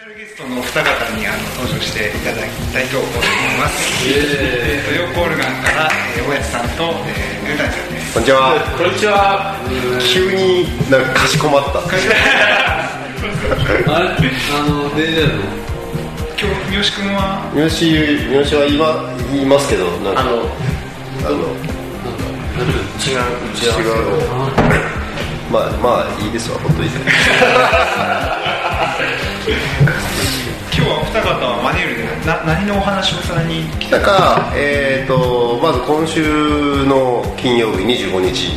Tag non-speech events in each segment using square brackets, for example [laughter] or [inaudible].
シャルゲストのお二方にあの登場していただきたいと思います。えー、とヨーコールガンから、えー、大家さんと、えー、ルータニさんです。こんにちは。こんにちは。急になんかかしこまった。[laughs] あれ？あの、デイジャーの？今日三好君は？三好、三好は今言いますけど、なんかあのあの違う打ち合わせ違うまあまあいいですわ、ほっといて。今日はお二方はマネールでな何のお話をさらに来たなんか、えー、とまず今週の金曜日25日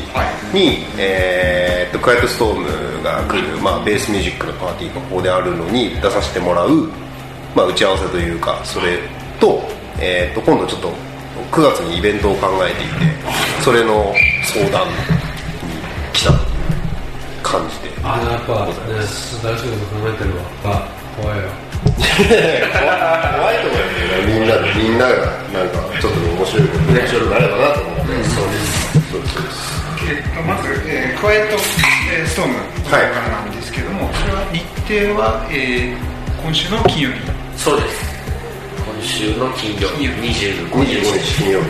に、えー、とクワイトストームが来る、まあ、ベースミュージックのパーティーがここであるのに出させてもらう、まあ、打ち合わせというかそれと,、えー、と今度ちょっと9月にイベントを考えていてそれの相談に来た感じで。あの、やっぱ、ね、大仕事考えてるわ。あ、怖いよ。[laughs] 怖いと思うよね。みんなでみんながなんかちょっと面白いこと。面白くなればなと思って、そうです。そうです。そうです。えっと、まず、えー、クワイエット、えーストーム。からなんですけども、それは日程は、えー、今週の金曜日。そうです。今週の金曜日25 25日。日金曜日。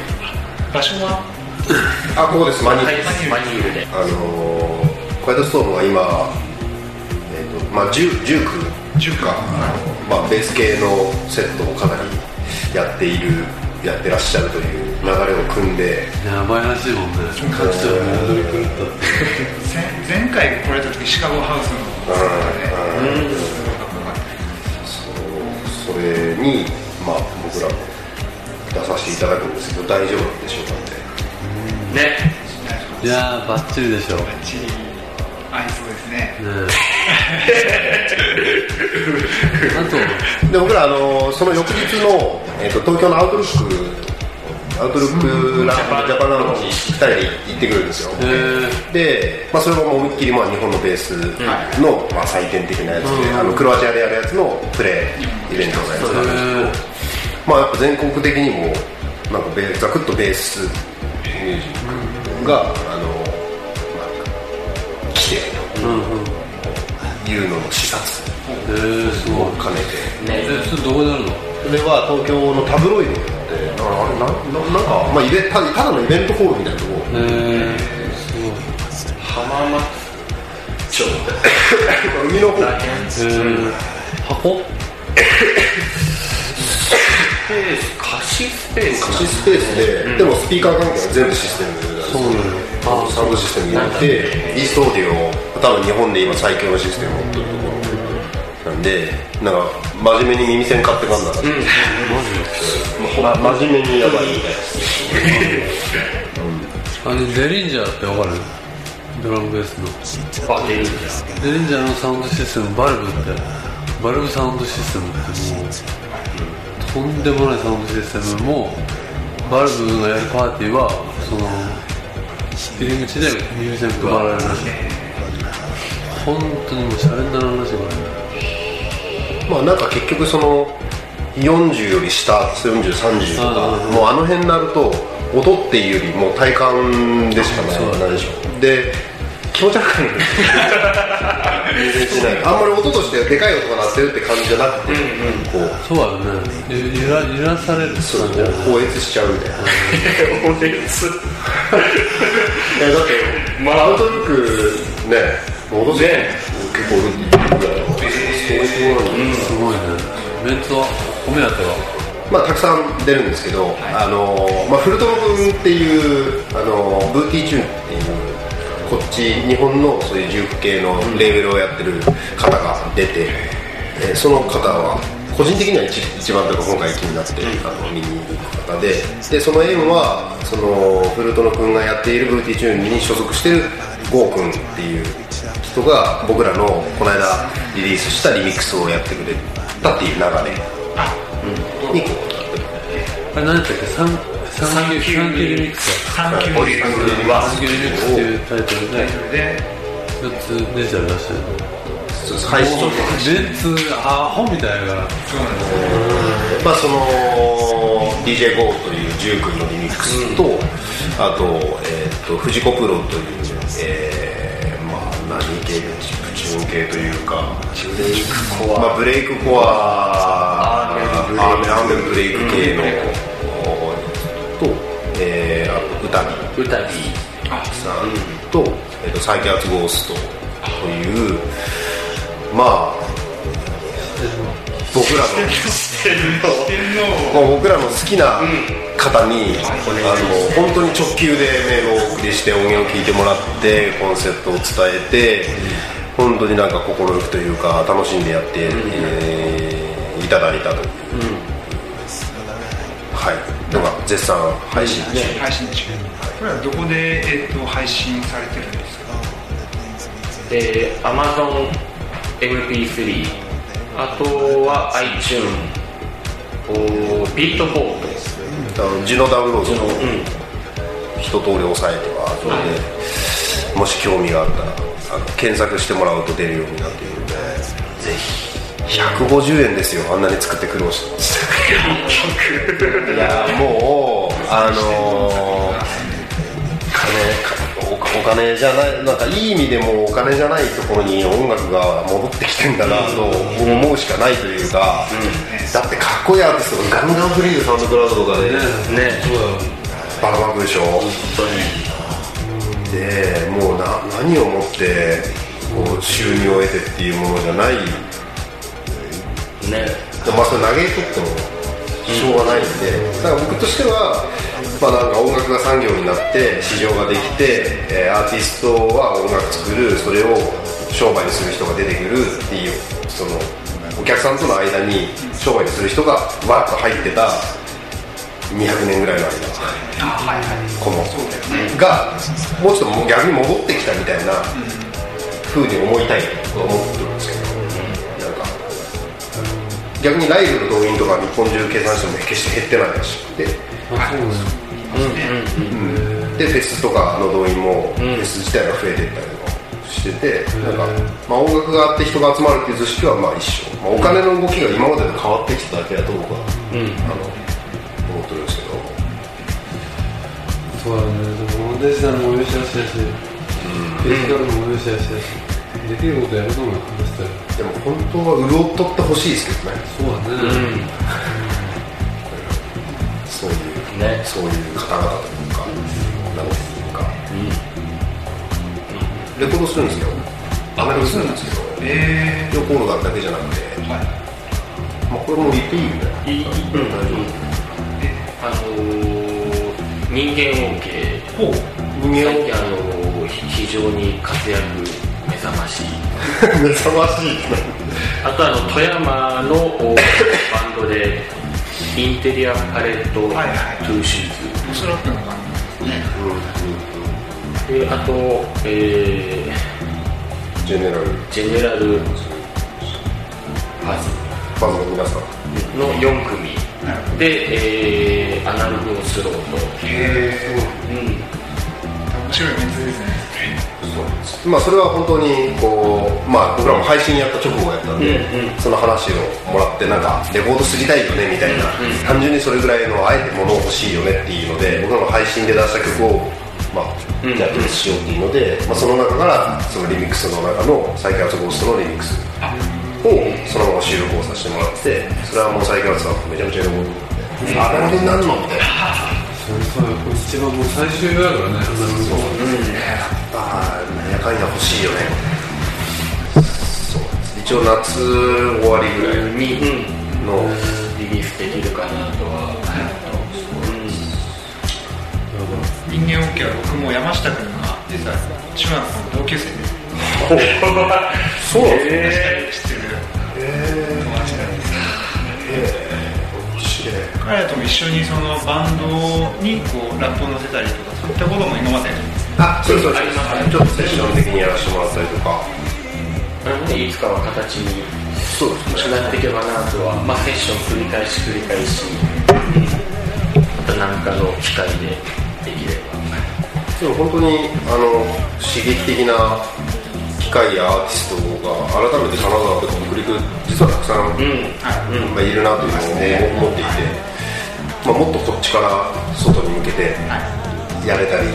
場所は？あここです。マニーはいです、マニールで。あのー、クワイストームは今、えーとまあ、19 19か。あの、まあ、ベース系のセットをかなりやっているやってらっしゃるという流れを組んでやばいらしいもんね。各地を戻り狂った。前前回来られた時シカゴハウスのセットで、そうそれに、まあ、僕らも出させていただくん。ですけど大丈夫なん。でしょうかねねいやー、バッチリでしょ。ねバッチリ合いそうですね。あと、[laughs] で僕らあのその翌日の、えー、と東京のアウトルックアウトルックランジャパンラウンジ2人で行ってくるんですよ、え。ー、で、まあ、それも思いっきりまあ日本のベースの、まあ、採点的なやつで、あのクロアチアでやるやつのプレイイベントのやつなんですけど、まあ、やっぱ全国的にもなんかベーザクッとベースミュージックが、あのいうのの視察。えー、すごい。を兼ねて。え、それどこでやるの？それは東京のタブロイドってあれなななんか、まあ、イベたただのイベントホールみたいなとこ。えー、すごい。浜松町。[laughs] 海の方。箱？ース貸しスペース貸しスペースで、でもスピーカー関係は全部システムなんですよ。そうなのあサウンドシステムになって。イーストオーディオ多分日本で今最強のシステムを持ってるところなんでなんか真面目に耳栓買ってかんな。ら、ま、真面目にやばい。みたいなあれ、デリンジャーってわかる？ドラムベースの。あ出るんだデリンジャーのサウンドシステム、バルブって、バルブサウンドシステムってもう、とんでもないサウンドシステムも、バルブがやるパーティーは、その、入り口で耳栓配られる。本当にもうシャレにならんらしいからね。まあなんか結局その40より下4030とかもうあの辺になると音っていうよりもう体感でしかないでしょで気持ち悪くない全然しないあんまり音としてでかい音が鳴ってるって感じじゃなくて、こうそうだよね。ゆ揺ら揺らされるってそうだよね。放越しちゃうみたいな [laughs] お熱いやだってまあアウトルックね戻せ結構いいぐらいのそういうところにすごいね。メンツは、お目当ては？まあ、たくさん出るんですけど、あのまあ、フルトロ君っていう、あの Booty Tune っていうこっち日本のそういう Juke 系のレーベルをやってる方が出て、えーその方は個人的には一一番というか今回気になって、あの見に行く方ででその縁はそのフルトロ君がやっている Booty Tune に所属してるゴー君っていう人が僕らのこの間リリースしたリミックスをやってくれたっていう流れにこうあれ何だったっけ？サンキューリミックスだサンキューリスサンキューリミックスっていうタイトルでで、4つデジタル出してるそうです配信メンツアホみたいだからそうなんですまあその DJGO というジュー君のリミックスと、あと,、えー、と藤子プロという、えーまあ何系のチップチューン系というかブレイクコまあ、アブレイクコア。アーメンブレイク系の、歌ビ歌ビさんと,、えー、とサイキャーツゴーストというまあ僕らの僕らの好きな方に、あの本当に直球でメールをお送りして音源を聞いてもらってコンセプトを伝えて、本当になんか快くというか楽しんでやって、えーいただいたという、はいのが絶賛配信中、配信中これはどこで、えっと配信されてるんですかで Amazon MP3 あとは iTune おビートボートあの字のダウンロードのうん。一通り押さえてはそれでもし興味があったらあの検索してもらうと出るようになっているのでぜひ150円ですよあんなに作って苦労していやもうあのー金おお金じゃないなんかいい意味でもお金じゃないところに音楽が戻ってきてんだなと思うしかないというか、だってかっこいいアーティストがガンガンフリーでサウンドクラウドとかで。ね。そうだよバラバラでしょ。本でもうな何をもってこう収入を得てっていうものじゃない当にねまあそれ嘆いとってもしょうがないんでだから僕としてはまあなんか音楽が産業になって市場ができて、えーアーティストは音楽作るそれを商売にする人が出てくるっていうそのお客さんとの間に商売にする人がわっと入ってた200年ぐらいの間。このがもうちょっともう逆に戻ってきたみたいな風に思いたいと思ってる逆にライブの動員とか日本中計算しても決して減ってないらしくて、でフェスとかの動員もフェス自体が増えていったりとかしてて、なんか、まあ、音楽があって人が集まるっていう図式はまあ一緒、まあ、お金の動きが今までと変わってきただけだと僕は、あの思ってるんですけど。そうだね。でもデジタルも良し悪し。だしフィジカルも良し悪しだしできることやるのも話したよでも本当は潤っとってほしいですけどね。そうだね。そういうねそういう方々というか、なんていうか、レコードするんですよ。アナログするんですけど、えレコードだけじゃなくて、ー、はい。まあ、これも言っていいよね。いい、うん、大丈あのー、人間音系。人間最近あのー非常に活躍目覚まし。いを目覚まし。い。あとあの富山のおバンドでインテリアパレットトはいはい。ゥーシューおそらくの感じねズであと、えジェネラル、ー、ジェネラル。パズファンの皆さん。の4組。で、えー、アナログをスローと、えうん、ー、面白いメンツですねまあそれは本当にこう、まあ僕らも配信やった直後やったんで、うんうん。その話をもらってなんかレコード知りたいよねみたいな、単純にそれぐらいのあえて物欲しいよねっていうので僕らの配信で出した曲をまあ、うん。じゃあリミックスしようっていうので、まあ、その中からそのリミックスの中のサイケアツゴーストのリミックスをそのまま収録をさせてもらってそれはもうサイケアツさんめちゃめちゃ喜んで。あれになるのみたいなそれさ一番もう最終だからねアナログああなん。やかんや欲しいよね。そう一応夏終わりぐらいに、うん、のリリースできるかなとは、人間 OK は僕も山下君が実は中学校の同級生でそう。ですね知ってる友達なんです面白い。彼らとも一緒にそのバンドにこうラップを乗せたりとかそういったことも今まであそうそうありますちょっとセッション的にやらせてもらったりとか。なのでいつかは形にそうですね。なっていけばなとは、まあ、セッション繰り返し繰り返しまた何かの機会でできれば。でも本当にあの刺激的な機械やアーティストが改めて金沢とか北陸実はたくさん、うん。まあ、いるなというのを思っていて、まあ、もっとこっちから外に向けてやれたり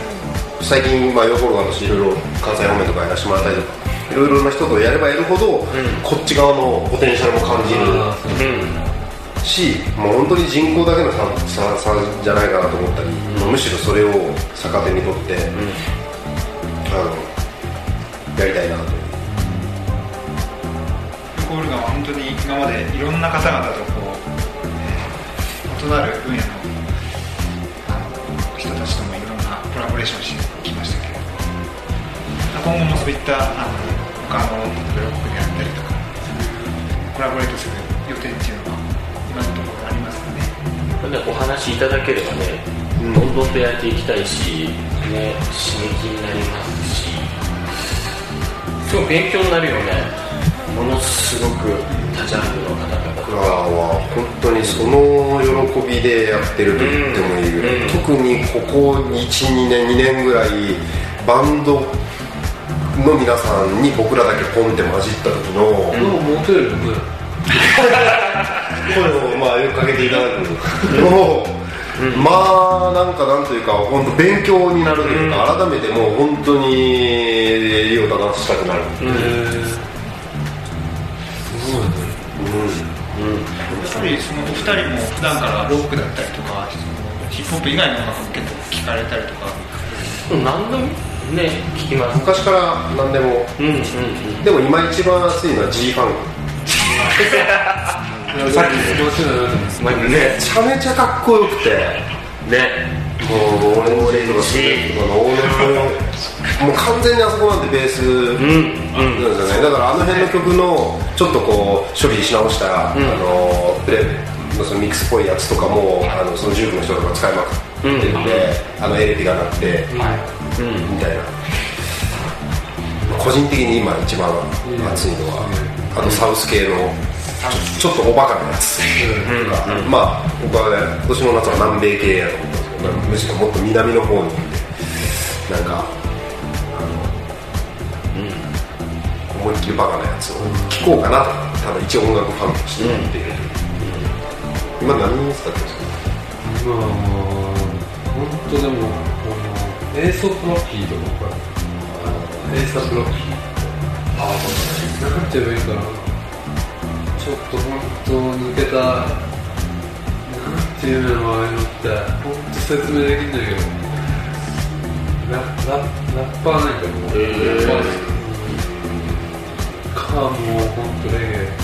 最近、まあ、ヨーコロガとしていろいろ関西方面とかやらせてもらったりとかいろいろな人とやればやるほど、こっち側のポテンシャルも感じる。しもう本当に人口だけの差差差じゃないかなと思ったり、むしろそれを逆手にとって、あのやりたいなとコールガンは本当に今までいろんな方々とこう、えー異なる分野のコラボレーションしてきましたけれど今後もそういったあの他のブロックであったりとかコラボレートする予定っていうのは今のところありますかねなんでお話しいただければね、うん。どんどんとやっていきたいし、ね、刺激になりますしすごい勉強になるよね。ものすごく多ジャンルの方々僕らは本当にその喜びでやってると言ってもいいぐらい、うん特にここ12年2年ぐらいバンドの皆さんに僕らだけポンって混じった時の、でもモテるよね声をまあよくかけていただくの。を、まあなんかなんというか本当勉強になるというか、改めてもう本当に利を正したくなる、へえすごいねやっぱりそのお二人も普段からロックだったりとかヒップホップ以外の音楽も結構聞かれたりとか。うん。何でもね聞きます昔から。何でも。うんうんうん。でも今一番熱いのは G ファン。[laughs] さっきめちゃめちゃかっこよくて。ねオレンジとかスレッドとかのオーネもう完全にあそこなんてベースうんなんですよね。だからあの辺の曲のちょっとこう処理し直したあのプレのそのミックスっぽいやつとかもあのその19の人とか使いまくってるん。で、あのエレピがなくて、うんみたいな。個人的に今一番熱いのは、あのサウス系のちょっとおバカなやつまあ僕はね今年の夏は南米系やと思ったんですけどむしろもっと南の方に行ってなん思いっきりバカなやつを聴こうかなとただ一応音楽ファンとして言っている、今何に使ってるんですか今はもう本当でもこのエーソプロッキーとかエーサプロッキーああなんて言えばいいかなちょっと本当抜けたなんていうのああいうのって本当説明できんだけどラララッパーなんかもう、へーラッパーですかもう本当レゲエな。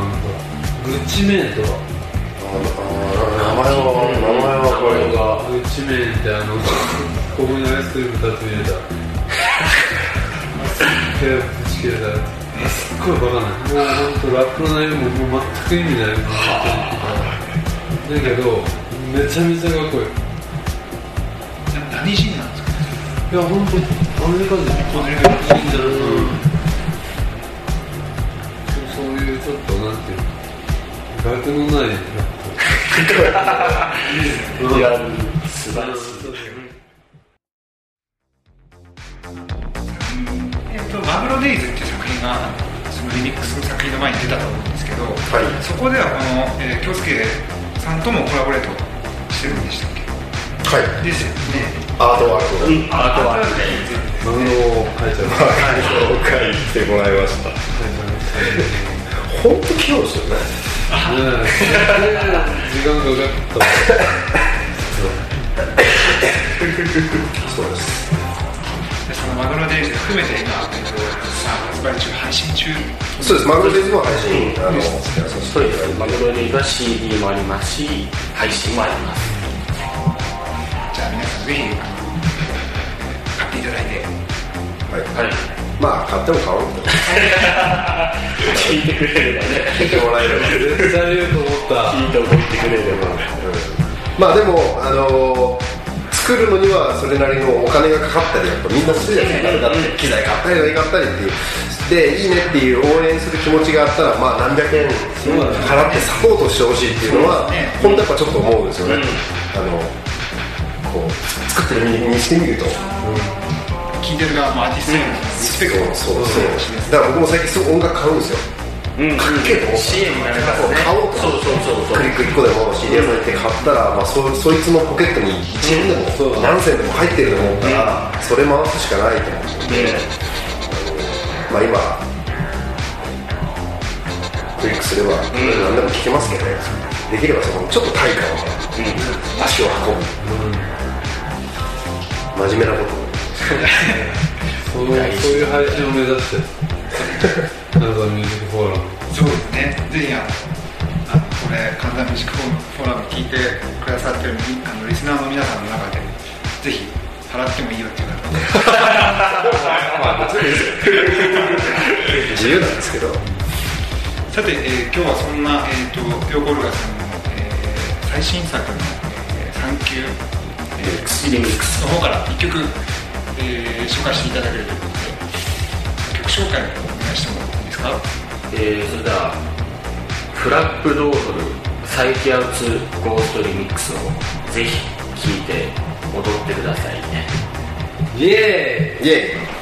んかグッチメンとかああ名前は名前はこれがグッチメンってあのここにアイスクリーム2つ入れた手をぶち切れたやつごいバカなもう本当ラップの内容ももう全く意味ない本当にだけどめちゃめちゃかっこいい何人なんですかいや本当アメリカ人アメリカ人じゃないそういうちょっとなんていうの学のないラップいや素晴らしいえっと、マグロデイズっていう作品がそのリミックスの作品の前に出たと思うんですけど、はい。そこではこの、えー、京介さんともコラボレートしてるんでしたっけ？はい。ですよね。アートワークを。うん。あとはマグロを書い。てある書い。てもらい。ました本当器用ですよね時間かかったそうですマグロデイズ含めて今、えっと、発売中配信中そうですマグロデイズも配信あのやらさせていただいてマグロには CD もありますし配信もありますじゃあ皆さんぜひ買っていただいてはいはいまあ買っても買わなくても聞いてくれればね聞いてもらえれば絶対言うと思ったいいと思ってくれればまあでもあの作るのにはそれなりのお金がかかったりやっぱみんなするじゃないですかだって機材買ったり何買ったりっていう。でいいねっていう応援する気持ちがあったらまあ何百円払ってサポートしてほしいっていうのは本当やっぱちょっと思うんですよね、あのこう作ってる身にしてみると、聞いてる側もアーティストへのリスペクトそうそうそう。だから僕も最近すごい音楽買うんですようんかっけえと思った CM になるからね。買おうとそうそうそうそう。クリック1個でも CD 屋さん行って買ったら、まあ、そそいつのポケットに1円でも何銭でも入ってると思ったら、それ回すしかないと思って、まあ今クリックすれば何でも聞けますけどね、できればそのちょっと対価をね、足を運ぶ、真面目なことを。[laughs] そうそういう配信を目指して [laughs] なんかミュージックフォーラムそうですねぜひあのこれ神田ミュージックフォーラム聞いてくださってるあのリスナーの皆さんの中でぜひ払ってもいいよっていう方まあ自由なんですけどさて、えー今日はそんな、えー、とピョーゴルガさんの、えー最新作の「、サンキュー、えー、リミックス」の方から1曲、えー紹介していただけるということで曲紹介をお願いしてもか？えー、それではフラップドードルサイキアウツゴーストリミックスをぜひ聴いて踊ってくださいね。イエイ。エイ「